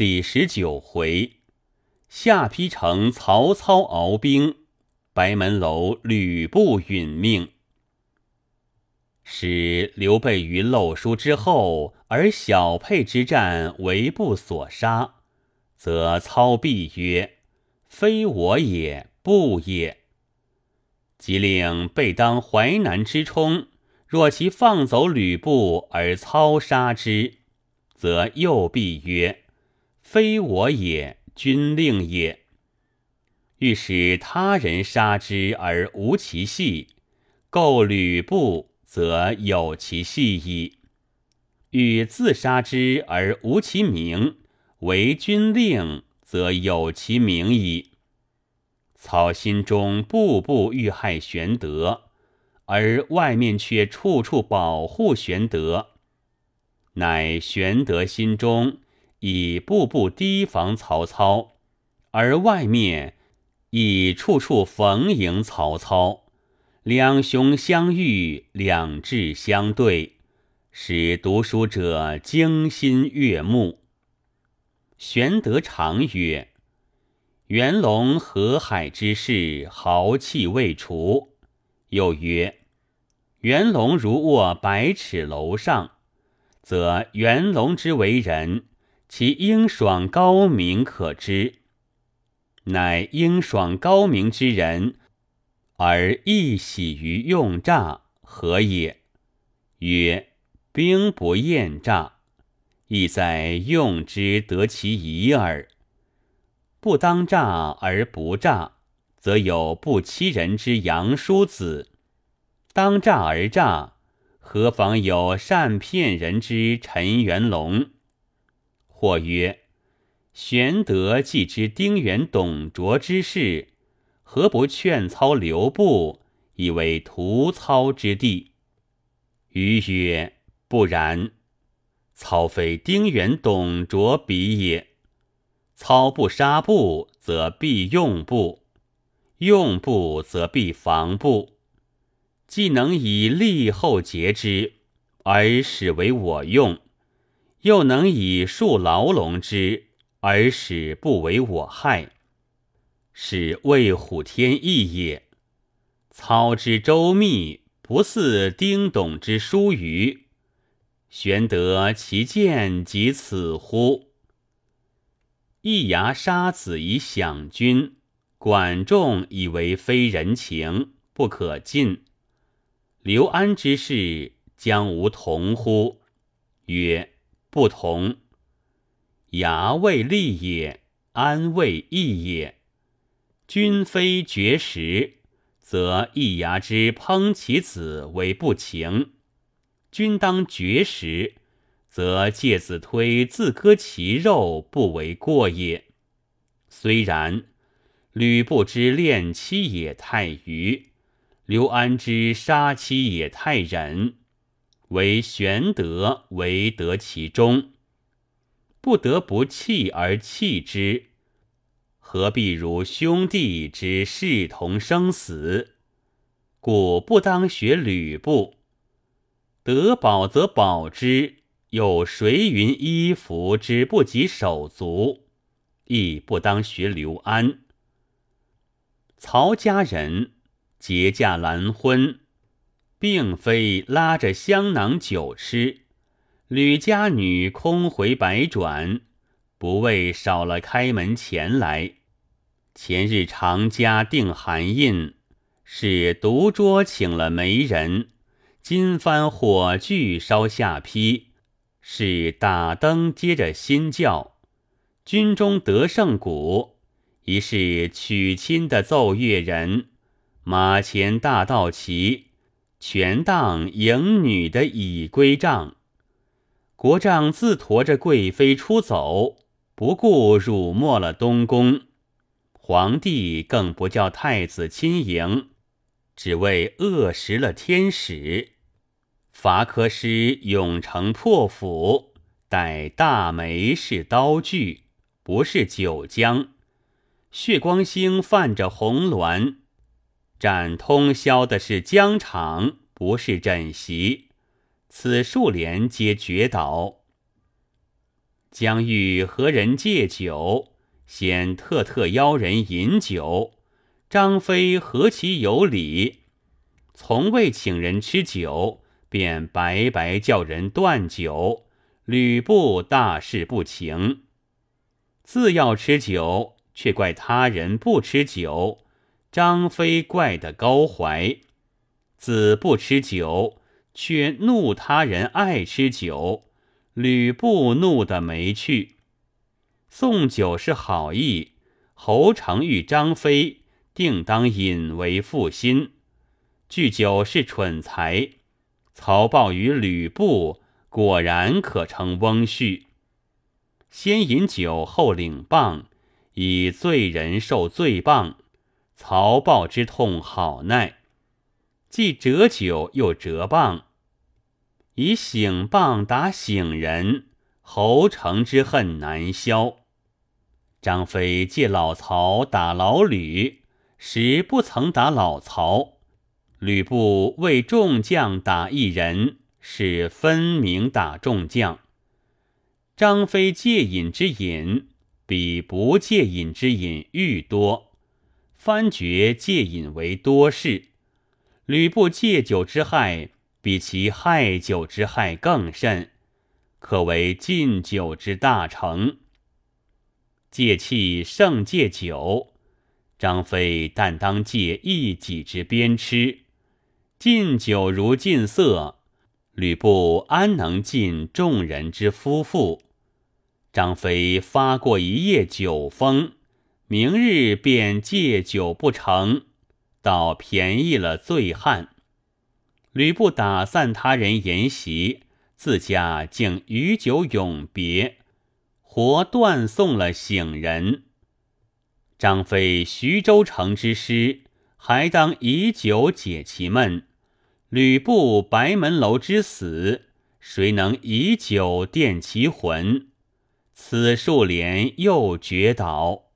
第十九回，下邳城曹操鏖兵，白门楼吕布殒命。使刘备于漏书之后，而小沛之战为部所杀，则操必曰：“非我也，不也。”即令备当淮南之冲，若其放走吕布而操杀之，则又必曰：“非我也，君令也。”欲使他人杀之而无其隙，构吕布。则有其系矣。欲自杀之而无其名，为君令，则有其名矣。操心中步步欲害玄德，而外面却处处保护玄德，乃玄德心中已步步提防曹操，而外面亦处处逢迎曹操。两雄相遇，两志相对，使读书者惊心悦目。玄德常曰：“元龙河海之势，豪气未除。”又曰：“元龙如卧百尺楼上，则元龙之为人，其英爽高明可知。乃英爽高明之人。”而亦喜于用诈，何也？曰：兵不厌诈，亦在用之得其宜耳。不当诈而不诈，则有不欺人之杨叔子；当诈而诈，何妨有善骗人之陈元龙？或曰：玄德既知丁原、董卓之事。何不劝操留步，以为屠操之地？余曰：不然。操非丁原、董卓比也。操不杀步，则必用步；用步，则必防步。既能以利后节之，而使为我用；又能以树牢笼之，而使不为我害。是为虎添翼也。操之周密，不似丁董之疏虞。玄德其见及此乎？易牙杀子以享君，管仲以为非人情，不可尽。刘安之事将无同乎？曰：不同。牙未利也，安未义也。君非绝食，则易牙之烹其子为不情；君当绝食，则介子推自割其肉不为过也。虽然，吕布之恋妻也太愚，刘安之杀妻也太忍，唯玄德为得其中，不得不弃而弃之。何必如兄弟之视同生死？故不当学吕布。得保则保之，有谁云衣服之不及手足？亦不当学刘安。曹家人结驾兰婚，并非拉着香囊酒吃；吕家女空回百转，不为少了开门前来。前日常家定寒印，是独桌请了媒人。今番火炬烧下邳，是打灯接着新轿。军中得胜鼓，一是娶亲的奏乐人。马前大道旗，权当迎女的已归帐。国丈自驮着贵妃出走，不顾辱没了东宫。皇帝更不叫太子亲迎，只为扼食了天使。伐柯师永城破釜，待大梅是刀具，不是酒浆。血光星泛着红鸾，斩通宵的是疆场，不是枕席。此数连皆绝倒。将欲和人借酒，先特特邀人饮酒。张飞何其有礼，从未请人吃酒，便白白叫人断酒。吕布大事不情，自要吃酒，却怪他人不吃酒。张飞怪的高怀，子不吃酒，却怒他人爱吃酒。吕布怒得没趣。送酒是好意，侯成与张飞，定当引为负心。聚酒是蠢才，曹豹与吕布果然可称翁婿。先饮酒后领棒，以罪人受罪棒。曹豹之痛好耐，既折酒又折棒，以醒棒打醒人，侯成之恨难消。张飞借老曹打老吕，时不曾打老曹；吕布为众将打一人，是分明打众将。张飞借饮之饮，比不借饮之饮愈多。番觉戒饮为多事，吕布戒酒之害，比其害酒之害更甚，可为禁酒之大成。戒气胜戒酒，张飞但当戒一己之鞭笞。禁酒如禁色，吕布安能禁众人之夫妇？张飞发过一夜酒疯。明日便借酒不成，倒便宜了醉汉。吕布打散他人筵席，自家竟与酒永别，活断送了醒人。张飞徐州城之师，还当以酒解其闷；吕布白门楼之死，谁能以酒奠其魂？此数连又绝倒。